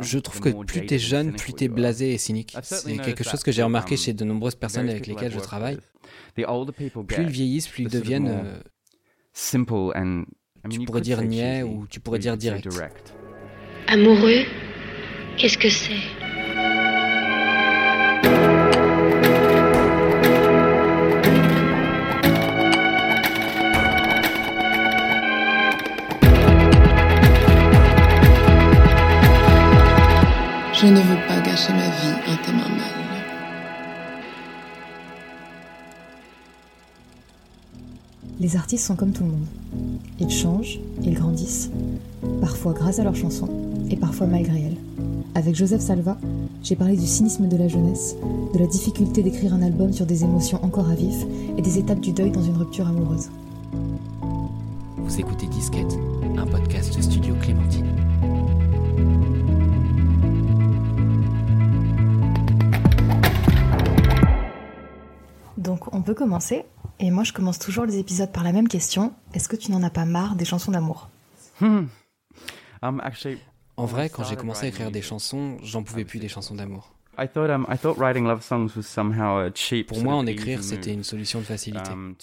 Je trouve que plus t'es jeune, plus t'es blasé et cynique. C'est quelque chose que j'ai remarqué chez de nombreuses personnes avec lesquelles je travaille. Plus ils vieillissent, plus ils deviennent... Euh, tu pourrais dire niais ou tu pourrais dire direct. Amoureux Qu'est-ce que c'est? Je ne veux pas gâcher ma vie un thème mal. Les artistes sont comme tout le monde. Ils changent, ils grandissent, parfois grâce à leurs chansons et parfois malgré elles. Avec Joseph Salva, j'ai parlé du cynisme de la jeunesse, de la difficulté d'écrire un album sur des émotions encore à vif et des étapes du deuil dans une rupture amoureuse. Vous écoutez Disquette, un podcast studio Clémentine. Peut commencer. Et moi je commence toujours les épisodes par la même question. Est-ce que tu n'en as pas marre des chansons d'amour? Hmm. um, En vrai, quand j'ai commencé à écrire des chansons, j'en pouvais plus des chansons d'amour. Um, Pour moi, en écrire, c'était une solution de facilité. Um,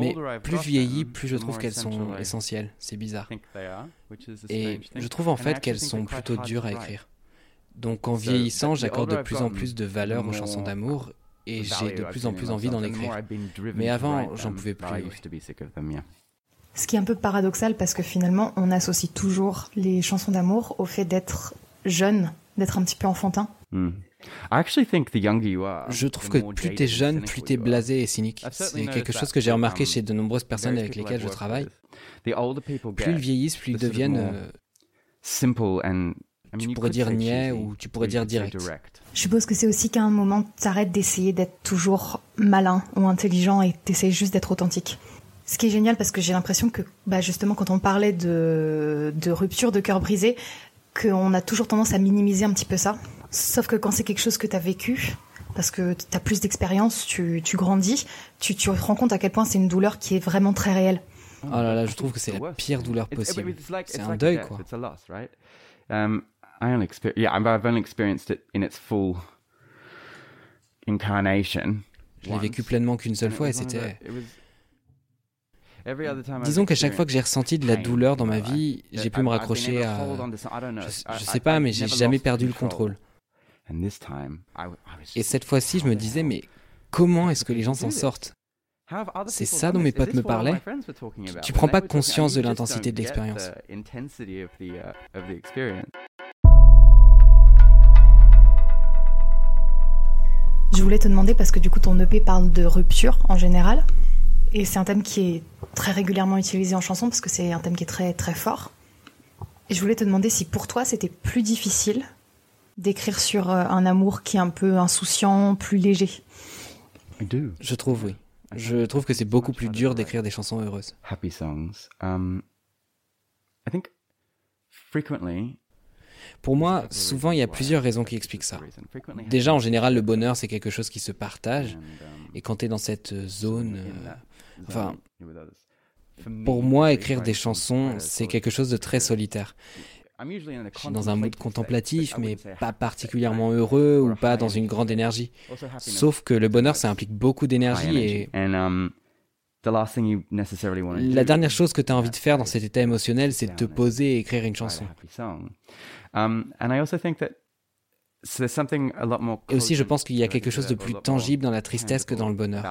Mais plus je vieillis, plus je trouve qu'elles sont essentielles. C'est bizarre. Et je trouve en fait qu'elles sont plutôt dures à écrire. Donc en vieillissant, j'accorde de plus en plus de valeur aux chansons d'amour et j'ai de plus en plus envie d'en écrire. Mais avant, j'en pouvais plus. Ce qui est un peu paradoxal parce que finalement, on associe toujours les chansons d'amour au fait d'être jeune, d'être un petit peu enfantin. Hmm. Je trouve que plus t'es jeune, plus t'es blasé et cynique. C'est quelque chose que j'ai remarqué chez de nombreuses personnes avec lesquelles je travaille. Plus ils vieillissent, plus ils deviennent euh, tu pourrais dire niais ou tu pourrais dire direct. Je suppose que c'est aussi qu'à un moment, tu arrêtes d'essayer d'être toujours malin ou intelligent et t'essayes juste d'être authentique. Ce qui est génial parce que j'ai l'impression que, bah justement, quand on parlait de, de rupture, de cœur brisé, qu'on a toujours tendance à minimiser un petit peu ça. Sauf que quand c'est quelque chose que tu as vécu, parce que tu as plus d'expérience, tu, tu, grandis, tu, tu te rends compte à quel point c'est une douleur qui est vraiment très réelle. Oh là là, je trouve que c'est la pire douleur possible. C'est un deuil, quoi. I only experience, yeah, I've only experienced it in its full incarnation. Je l'ai vécu pleinement qu'une seule fois et c'était. Disons qu'à chaque fois que j'ai ressenti de la douleur dans ma vie, j'ai pu me raccrocher à. Je, je sais pas, mais j'ai jamais perdu le contrôle. Et cette fois-ci, je me disais, mais comment est-ce que les gens s'en sortent? C'est ça dont mes potes me parlaient. Tu, tu prends pas conscience de l'intensité de l'expérience. Je voulais te demander parce que du coup ton EP parle de rupture en général et c'est un thème qui est très régulièrement utilisé en chanson parce que c'est un thème qui est très très fort. Et je voulais te demander si pour toi c'était plus difficile d'écrire sur euh, un amour qui est un peu insouciant, plus léger. Je trouve oui. Je trouve que c'est beaucoup plus dur d'écrire des chansons heureuses. Happy songs. Um, I think frequently pour moi, souvent, il y a plusieurs raisons qui expliquent ça. Déjà, en général, le bonheur, c'est quelque chose qui se partage. Et quand tu es dans cette zone... Euh, enfin, pour moi, écrire des chansons, c'est quelque chose de très solitaire. Je suis dans un mood contemplatif, mais pas particulièrement heureux ou pas dans une grande énergie. Sauf que le bonheur, ça implique beaucoup d'énergie et... La dernière chose que tu as envie de faire dans cet état émotionnel, c'est de te poser et écrire une chanson. Et aussi, je pense qu'il y a quelque chose de plus tangible dans la tristesse que dans le bonheur.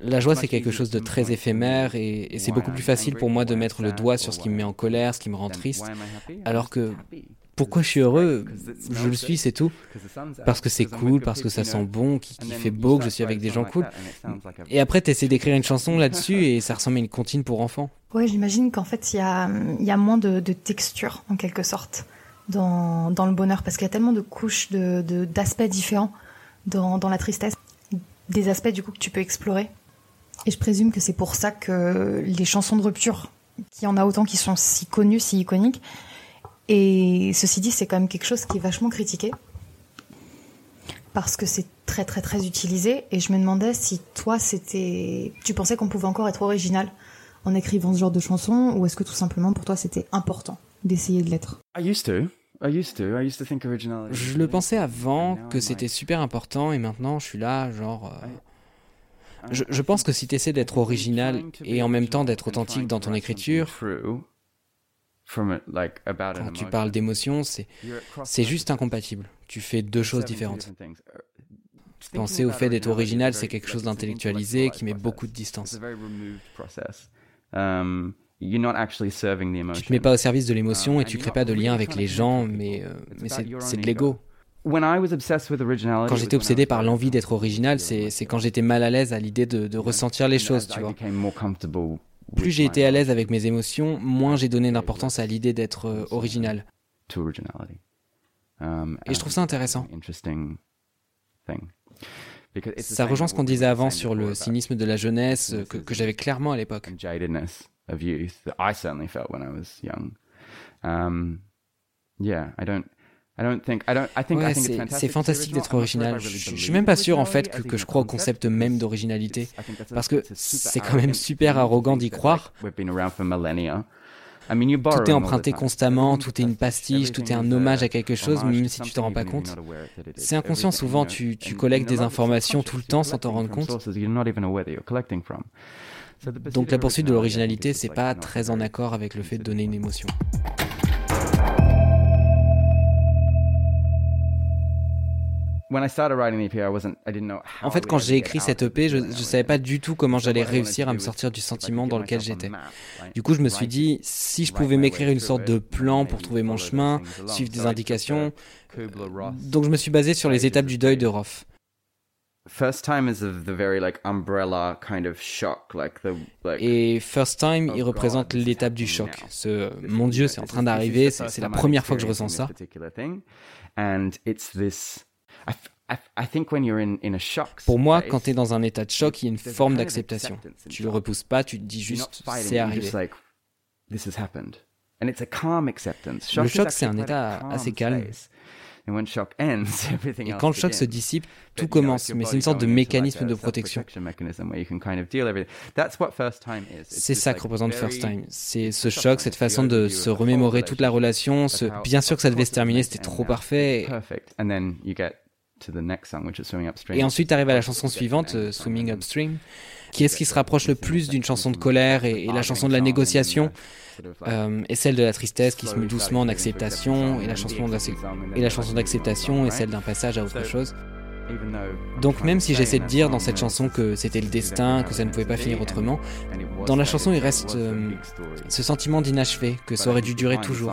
La joie, c'est quelque chose de très éphémère et, et c'est beaucoup plus facile pour moi de mettre le doigt sur ce qui me met en colère, ce qui me rend triste, alors que pourquoi je suis heureux Je le suis, c'est tout. Parce que c'est cool, parce que ça sent bon, qu'il fait beau, que je suis avec des gens cool. Et après, tu essaies d'écrire une chanson là-dessus et ça ressemble à une comptine pour enfants. Ouais, j'imagine qu'en fait, il y a, y a moins de, texture, en quelque sorte, dans, dans le bonheur, parce qu'il y a tellement de couches, d'aspects de, d'aspects différents dans, dans la tristesse. Des aspects, du coup, que tu peux explorer. Et je présume que c'est pour ça que les chansons de rupture, qu'il y en a autant qui sont si connues, si iconiques, et ceci dit, c'est quand même quelque chose qui est vachement critiqué. Parce que c'est très très très utilisé. Et je me demandais si toi c'était tu pensais qu'on pouvait encore être original en écrivant ce genre de chansons ou est-ce que tout simplement pour toi c'était important d'essayer de l'être? Je le pensais avant que c'était super important et maintenant je suis là genre euh, je, je, pense que si tu essaies d'être original et en même temps d'être authentique dans ton écriture, quand tu parles d'émotion, c'est juste incompatible. Tu fais deux choses différentes. Penser au fait d'être original, c'est quelque chose d'intellectualisé qui met beaucoup de distance. Um, tu te mets pas au service de l'émotion et tu crées pas de lien avec les gens, mais, euh, mais c'est de l'ego. Quand j'étais obsédé par l'envie d'être original, c'est quand j'étais mal à l'aise à l'idée de, de, ressentir les choses, tu vois. Plus j'ai été à l'aise avec mes émotions, moins j'ai donné d'importance à l'idée d'être euh, original. Um, et je trouve ça intéressant. Ça rejoint ce qu'on disait avant sur le cynisme de la jeunesse que, que j'avais clairement à l'époque. Um, yeah, I don't. C'est fantastique d'être original. Je, je suis même pas sûr en fait que, que je crois au concept même d'originalité, parce que c'est quand même super arrogant d'y croire. Tout est emprunté constamment, tout est une pastiche, tout est un hommage à quelque chose, même si tu t'en rends pas compte. C'est inconscient, souvent tu, tu collectes des informations tout le temps sans t'en rendre compte. Donc la poursuite de l'originalité, c'est pas très en accord avec le fait de donner une émotion. En fait, quand j'ai écrit cette EP, je ne savais pas du tout comment j'allais réussir à me sortir du sentiment dans lequel j'étais. Du coup, je me suis dit, si je pouvais m'écrire une sorte de plan pour trouver mon chemin, suivre des indications. Donc, je me suis basé sur les étapes du deuil de Roth. Et First Time, il représente l'étape du choc. Ce, mon Dieu, c'est en train d'arriver, c'est la première fois que je ressens ça. Pour moi, quand tu es dans un état de choc, il y a une forme d'acceptation. Tu le repousses pas, tu te dis juste c'est arrivé. Le choc, c'est un état assez calme. Et quand le choc se dissipe, tout commence, mais c'est une sorte de mécanisme de protection. C'est ça que représente First Time. C'est ce choc, cette façon de se remémorer toute la relation. Bien sûr que ça devait se terminer, c'était trop parfait. Et ensuite arrive à la chanson suivante, euh, Swimming Upstream, qui est ce qui se rapproche le plus d'une chanson de colère et, la chanson de la négociation, euh, et celle de la tristesse qui se met doucement en acceptation, et la chanson d'acceptation est celle d'un passage à autre chose. Donc même si j'essaie de dire dans cette chanson que c'était le destin, que ça ne pouvait pas finir autrement, dans la chanson il reste euh, ce sentiment d'inachevé, que ça aurait dû durer toujours.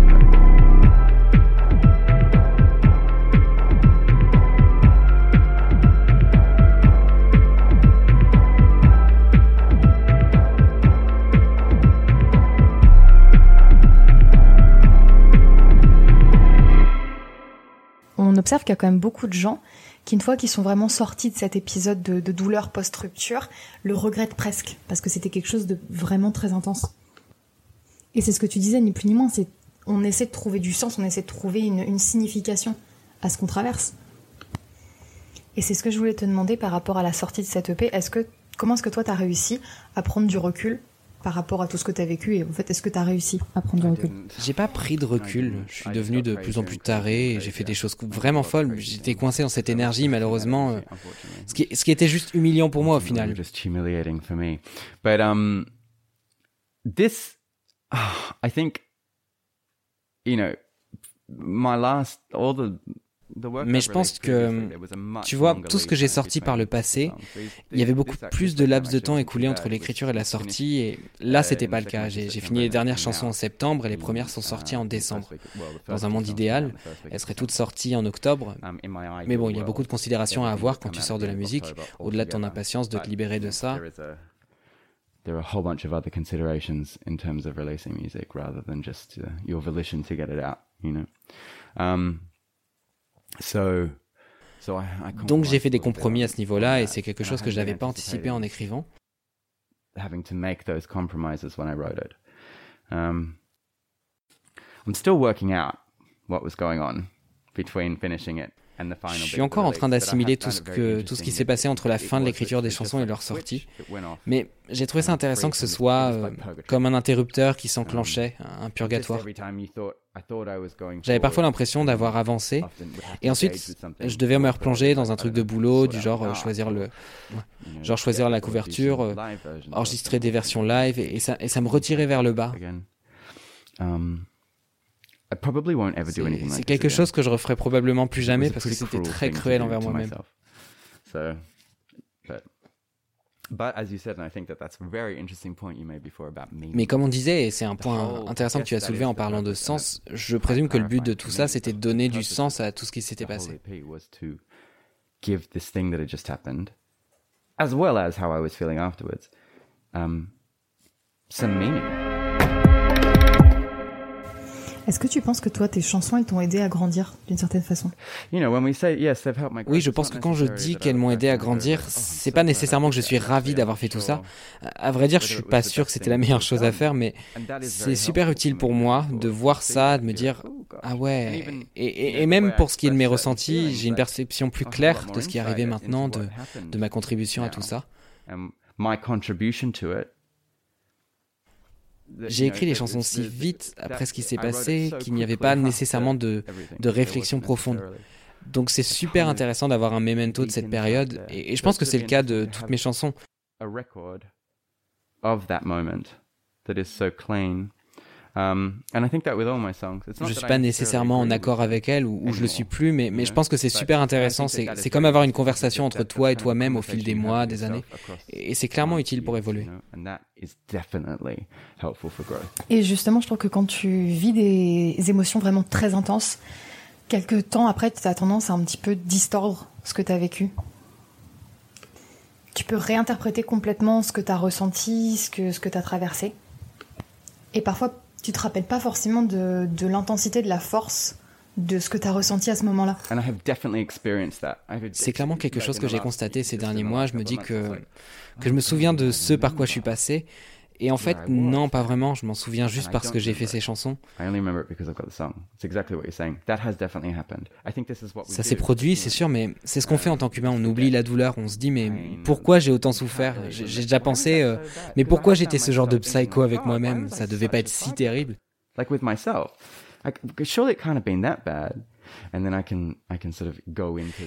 observe qu'il y a quand même beaucoup de gens qui, une fois qu'ils sont vraiment sortis de cet épisode de, douleur post-rupture, le regrettent presque, parce que c'était quelque chose de vraiment très intense. Et c'est ce que tu disais, ni plus ni moins, c'est on essaie de trouver du sens, on essaie de trouver une, signification à ce qu'on traverse. Et c'est ce que je voulais te demander par rapport à la sortie de cette EP. Est-ce que comment est-ce que toi tu as réussi à prendre du recul par rapport à tout ce que tu as vécu et en fait est-ce que tu as réussi à prendre du recul J'ai pas pris de recul, je suis devenu de plus en plus taré, j'ai fait des choses vraiment folles, j'étais coincé dans cette énergie malheureusement, euh, ce qui, ce qui était juste humiliant pour moi au final. But um, this, I think, you know, my last, all the mais je pense que, tu vois, tout ce que j'ai sorti par le passé, il y avait beaucoup plus de laps de temps écoulé entre l'écriture et la sortie, et là, c'était pas le cas. J'ai fini les dernières chansons en septembre et les premières sont sorties en décembre. Dans un monde idéal, elles seraient toutes sorties en octobre. Mais bon, il y a beaucoup de considérations à avoir quand tu sors de la musique, au-delà de ton impatience de te libérer de ça. there are a whole bunch of other considerations in terms of releasing music rather than just uh, your volition to get it out, you know. Um, Donc j'ai fait des compromis à ce niveau-là et c'est quelque chose que je n'avais pas anticipé en écrivant. Um, I'm still working out what was going on between finishing it je suis encore en train d'assimiler tout ce, que, tout ce qui s'est passé entre la fin de l'écriture des chansons et leur sortie. Mais j'ai trouvé ça intéressant que ce soit euh, comme un interrupteur qui s'enclenchait, un purgatoire. J'avais parfois l'impression d'avoir avancé, et ensuite je devais me replonger dans un truc de boulot, du genre euh, choisir le, genre choisir la couverture, euh, enregistrer des versions live, et, ça, et ça me retirait vers le bas. C'est quelque chose que je referai probablement plus jamais parce que c'était très cruel envers moi-même. Mais comme on disait, et c'est un point intéressant que tu as soulevé en parlant de sens, je présume que le but de tout ça, c'était de donner du sens à tout ce qui s'était passé. as well as how I was feeling afterwards, um, some meaning. Est-ce que tu penses que toi, tes chansons, elles t'ont aidé à grandir d'une certaine façon? Oui, je pense que quand je dis qu'elles m'ont aidé à grandir, c'est pas nécessairement que je suis ravi d'avoir fait tout ça. À vrai dire, je suis pas sûr que c'était la meilleure chose à faire, mais c'est super utile pour moi de voir ça, de me dire ah ouais. Et, et même pour ce qui est de mes ressentis, j'ai une perception plus claire de ce qui est arrivé maintenant, de, de ma contribution à tout ça. My contribution to it j'ai écrit les chansons si vite après ce qui s'est passé qu'il n'y avait pas nécessairement de, de réflexion profonde. Donc c'est super intéressant d'avoir un memento de cette période, et, et je pense que c'est le cas de toutes mes chansons. Um, je ne suis pas nécessairement en accord avec elle ou, ou je le suis plus, mais, mais je pense que c'est super intéressant. C'est comme avoir une conversation entre toi et toi-même au fil des mois, des années. Et c'est clairement utile pour évoluer. Et justement, je trouve que quand tu vis des émotions vraiment très intenses, quelques temps après, tu as tendance à un petit peu distordre ce que tu as vécu. Tu peux réinterpréter complètement ce que tu as ressenti, ce que, ce que tu as traversé. Et parfois, tu te rappelles pas forcément de, de l'intensité, de la force de ce que tu as ressenti à ce moment-là. C'est clairement quelque chose que j'ai constaté ces derniers mois. Je me dis que, que je me souviens de ce par quoi je suis passé. Et en fait, non, pas vraiment. Je m'en souviens juste parce que j'ai fait ces chansons. Ça s'est produit, c'est sûr, mais c'est ce qu'on fait en tant qu'humain. On oublie la douleur. On se dit, mais pourquoi j'ai autant souffert J'ai déjà pensé, euh, mais pourquoi j'étais ce genre de psycho avec moi-même? Ça devait pas être si terrible.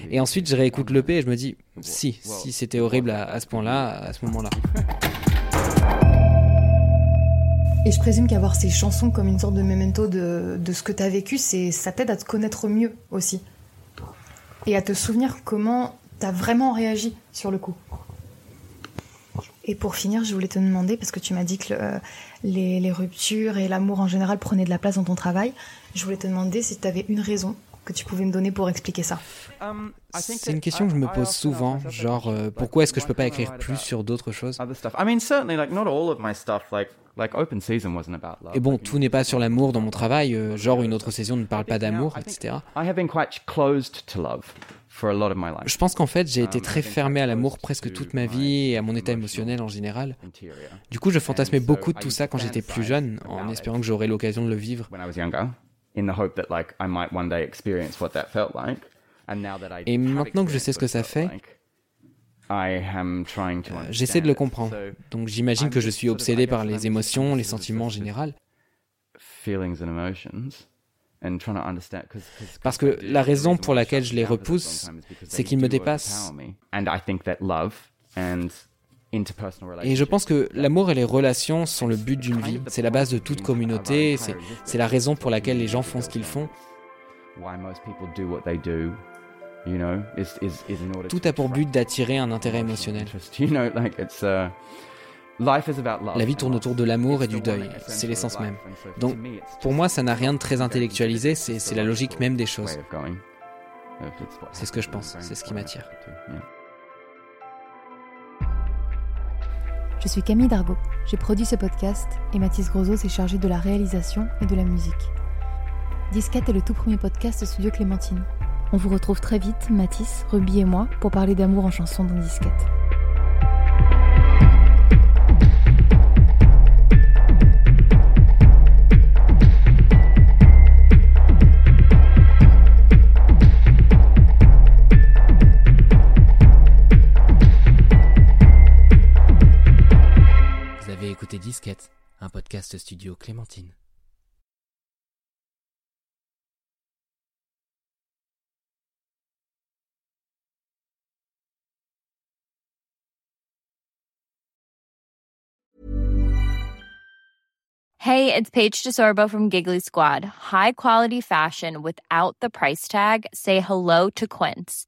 Et ensuite, je réécoute l'EP et je me dis, si, si c'était horrible à ce point-là, à ce moment-là. Et je présume qu'avoir ces chansons comme une sorte de memento de, de ce que tu as vécu, c'est, ça t'aide à te connaître mieux aussi. Et à te souvenir comment tu as vraiment réagi sur le coup. Et pour finir, je voulais te demander, parce que tu m'as dit que euh, les, les, ruptures et l'amour en général prenaient de la place dans ton travail, je voulais te demander si tu avais une raison que tu pouvais me donner pour expliquer ça. Um, C'est une question que je me pose souvent, genre euh, pourquoi est-ce que je peux pas écrire plus sur d'autres choses et bon, tout n'est pas sur l'amour dans mon travail, euh, genre une autre saison ne parle pas d'amour, etc. Je pense qu'en fait, j'ai été très fermé à l'amour presque toute ma vie et à mon état émotionnel en général. Du coup, je fantasmais beaucoup de tout ça quand j'étais plus jeune, en espérant que j'aurais l'occasion de le vivre. Et maintenant que je sais ce que ça fait, euh, j'essaie de le comprendre. Donc j'imagine que je suis obsédé par les émotions, les sentiments en général. Parce que la raison pour laquelle je les repousse, c'est qu'ils me dépassent. Et je pense que l'amour et les relations sont le but d'une vie. C'est la base de toute communauté. C'est la raison pour laquelle les gens font ce qu'ils font. Tout a pour but d'attirer un intérêt émotionnel. La vie tourne autour de l'amour et du deuil, c'est l'essence même. Donc, pour moi, ça n'a rien de très intellectualisé, c'est la logique même des choses. C'est ce que je pense, c'est ce qui m'attire. Je suis Camille Dargaud, j'ai produit ce podcast et Mathis Grosot s'est chargé de la réalisation et de la musique. Disquette est le tout premier podcast Studio Clémentine. On vous retrouve très vite, Mathis, Ruby et moi, pour parler d'amour en chanson dans Disquette. Disquette, un podcast studio Clémentine. Hey, it's Paige DeSorbo from Giggly Squad. High quality fashion without the price tag. Say hello to Quince.